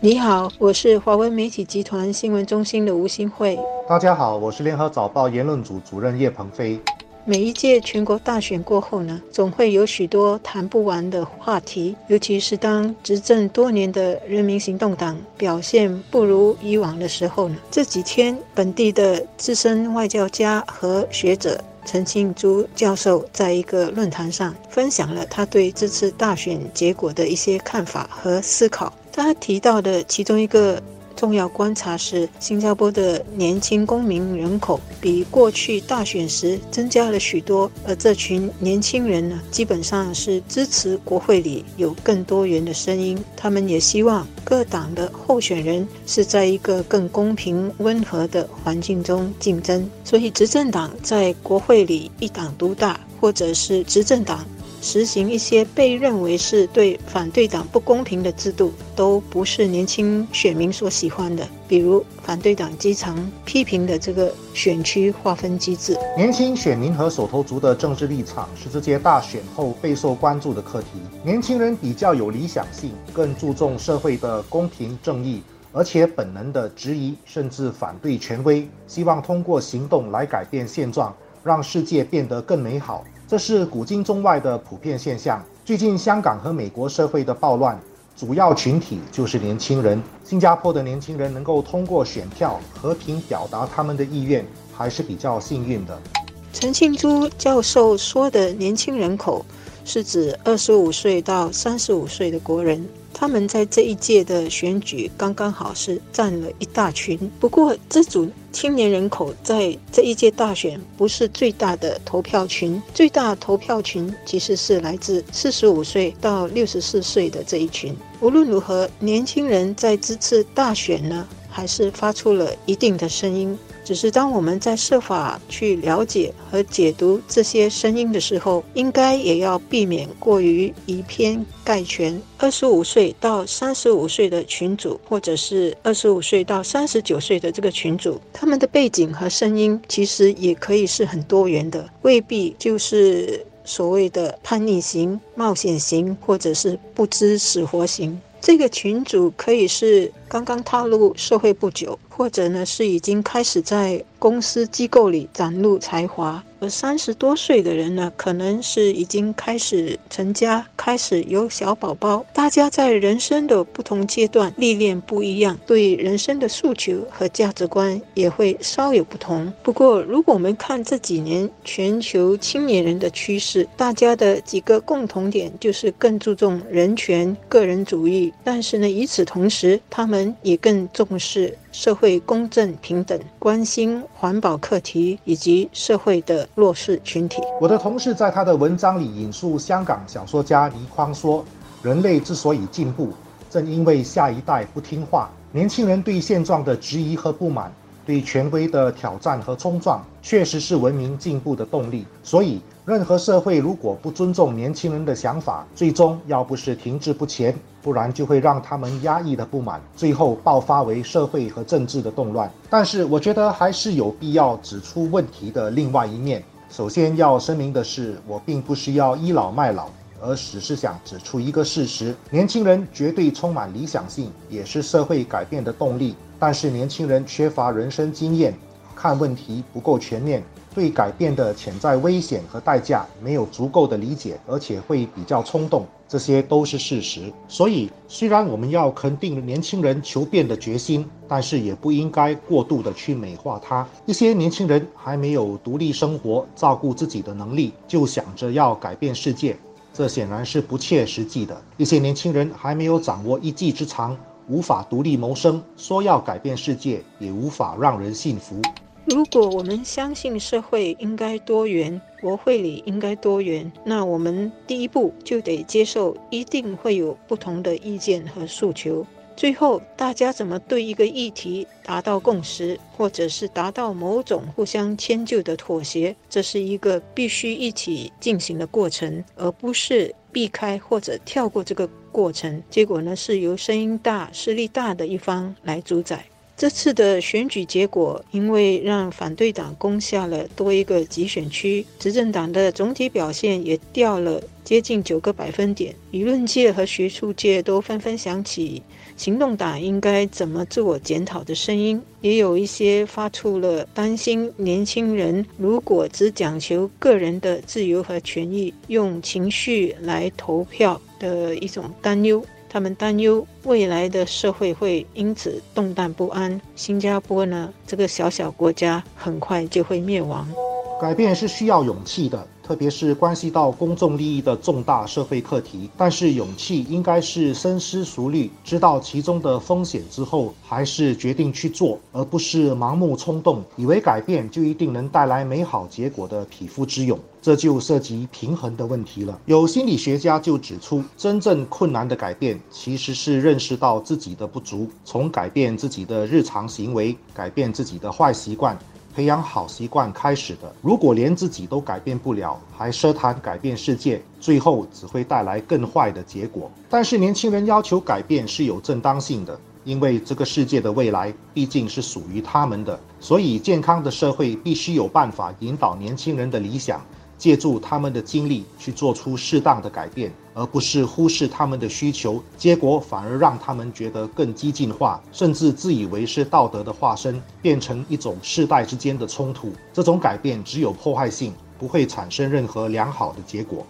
你好，我是华文媒体集团新闻中心的吴新慧。大家好，我是联合早报言论组主任叶鹏飞。每一届全国大选过后呢，总会有许多谈不完的话题，尤其是当执政多年的人民行动党表现不如以往的时候呢。这几天，本地的资深外交家和学者陈庆珠教授在一个论坛上分享了他对这次大选结果的一些看法和思考。他提到的其中一个。重要观察是，新加坡的年轻公民人口比过去大选时增加了许多，而这群年轻人呢，基本上是支持国会里有更多元的声音。他们也希望各党的候选人是在一个更公平、温和的环境中竞争。所以，执政党在国会里一党独大，或者是执政党。实行一些被认为是对反对党不公平的制度，都不是年轻选民所喜欢的。比如，反对党经常批评的这个选区划分机制。年轻选民和手头族的政治立场是这届大选后备受关注的课题。年轻人比较有理想性，更注重社会的公平正义，而且本能的质疑甚至反对权威，希望通过行动来改变现状，让世界变得更美好。这是古今中外的普遍现象。最近香港和美国社会的暴乱，主要群体就是年轻人。新加坡的年轻人能够通过选票和平表达他们的意愿，还是比较幸运的。陈庆珠教授说的年轻人口，是指二十五岁到三十五岁的国人。他们在这一届的选举刚刚好是占了一大群。不过，这组青年人口在这一届大选不是最大的投票群，最大投票群其实是来自四十五岁到六十四岁的这一群。无论如何，年轻人在这次大选呢，还是发出了一定的声音。只是当我们在设法去了解和解读这些声音的时候，应该也要避免过于以偏概全。二十五岁到三十五岁的群主，或者是二十五岁到三十九岁的这个群主，他们的背景和声音其实也可以是很多元的，未必就是所谓的叛逆型、冒险型，或者是不知死活型。这个群主可以是刚刚踏入社会不久，或者呢是已经开始在公司机构里展露才华。而三十多岁的人呢，可能是已经开始成家，开始有小宝宝。大家在人生的不同阶段历练不一样，对人生的诉求和价值观也会稍有不同。不过，如果我们看这几年全球青年人的趋势，大家的几个共同点就是更注重人权、个人主义，但是呢，与此同时，他们也更重视。社会公正平等，关心环保课题以及社会的弱势群体。我的同事在他的文章里引述香港小说家倪匡说：“人类之所以进步，正因为下一代不听话。年轻人对现状的质疑和不满，对权威的挑战和冲撞，确实是文明进步的动力。所以。”任何社会如果不尊重年轻人的想法，最终要不是停滞不前，不然就会让他们压抑的不满，最后爆发为社会和政治的动乱。但是，我觉得还是有必要指出问题的另外一面。首先要声明的是，我并不是要倚老卖老，而只是想指出一个事实：年轻人绝对充满理想性，也是社会改变的动力。但是，年轻人缺乏人生经验，看问题不够全面。对改变的潜在危险和代价没有足够的理解，而且会比较冲动，这些都是事实。所以，虽然我们要肯定年轻人求变的决心，但是也不应该过度的去美化他。一些年轻人还没有独立生活、照顾自己的能力，就想着要改变世界，这显然是不切实际的。一些年轻人还没有掌握一技之长，无法独立谋生，说要改变世界，也无法让人信服。如果我们相信社会应该多元，国会里应该多元，那我们第一步就得接受一定会有不同的意见和诉求。最后，大家怎么对一个议题达到共识，或者是达到某种互相迁就的妥协，这是一个必须一起进行的过程，而不是避开或者跳过这个过程。结果呢，是由声音大、势力大的一方来主宰。这次的选举结果，因为让反对党攻下了多一个集选区，执政党的总体表现也掉了接近九个百分点。舆论界和学术界都纷纷响起行动党应该怎么自我检讨的声音，也有一些发出了担心年轻人如果只讲求个人的自由和权益，用情绪来投票的一种担忧。他们担忧未来的社会会因此动荡不安。新加坡呢，这个小小国家很快就会灭亡。改变是需要勇气的。特别是关系到公众利益的重大社会课题，但是勇气应该是深思熟虑，知道其中的风险之后，还是决定去做，而不是盲目冲动，以为改变就一定能带来美好结果的匹夫之勇，这就涉及平衡的问题了。有心理学家就指出，真正困难的改变，其实是认识到自己的不足，从改变自己的日常行为，改变自己的坏习惯。培养好习惯开始的，如果连自己都改变不了，还奢谈改变世界，最后只会带来更坏的结果。但是年轻人要求改变是有正当性的，因为这个世界的未来毕竟是属于他们的，所以健康的社会必须有办法引导年轻人的理想。借助他们的经历去做出适当的改变，而不是忽视他们的需求，结果反而让他们觉得更激进化，甚至自以为是道德的化身，变成一种世代之间的冲突。这种改变只有破坏性，不会产生任何良好的结果。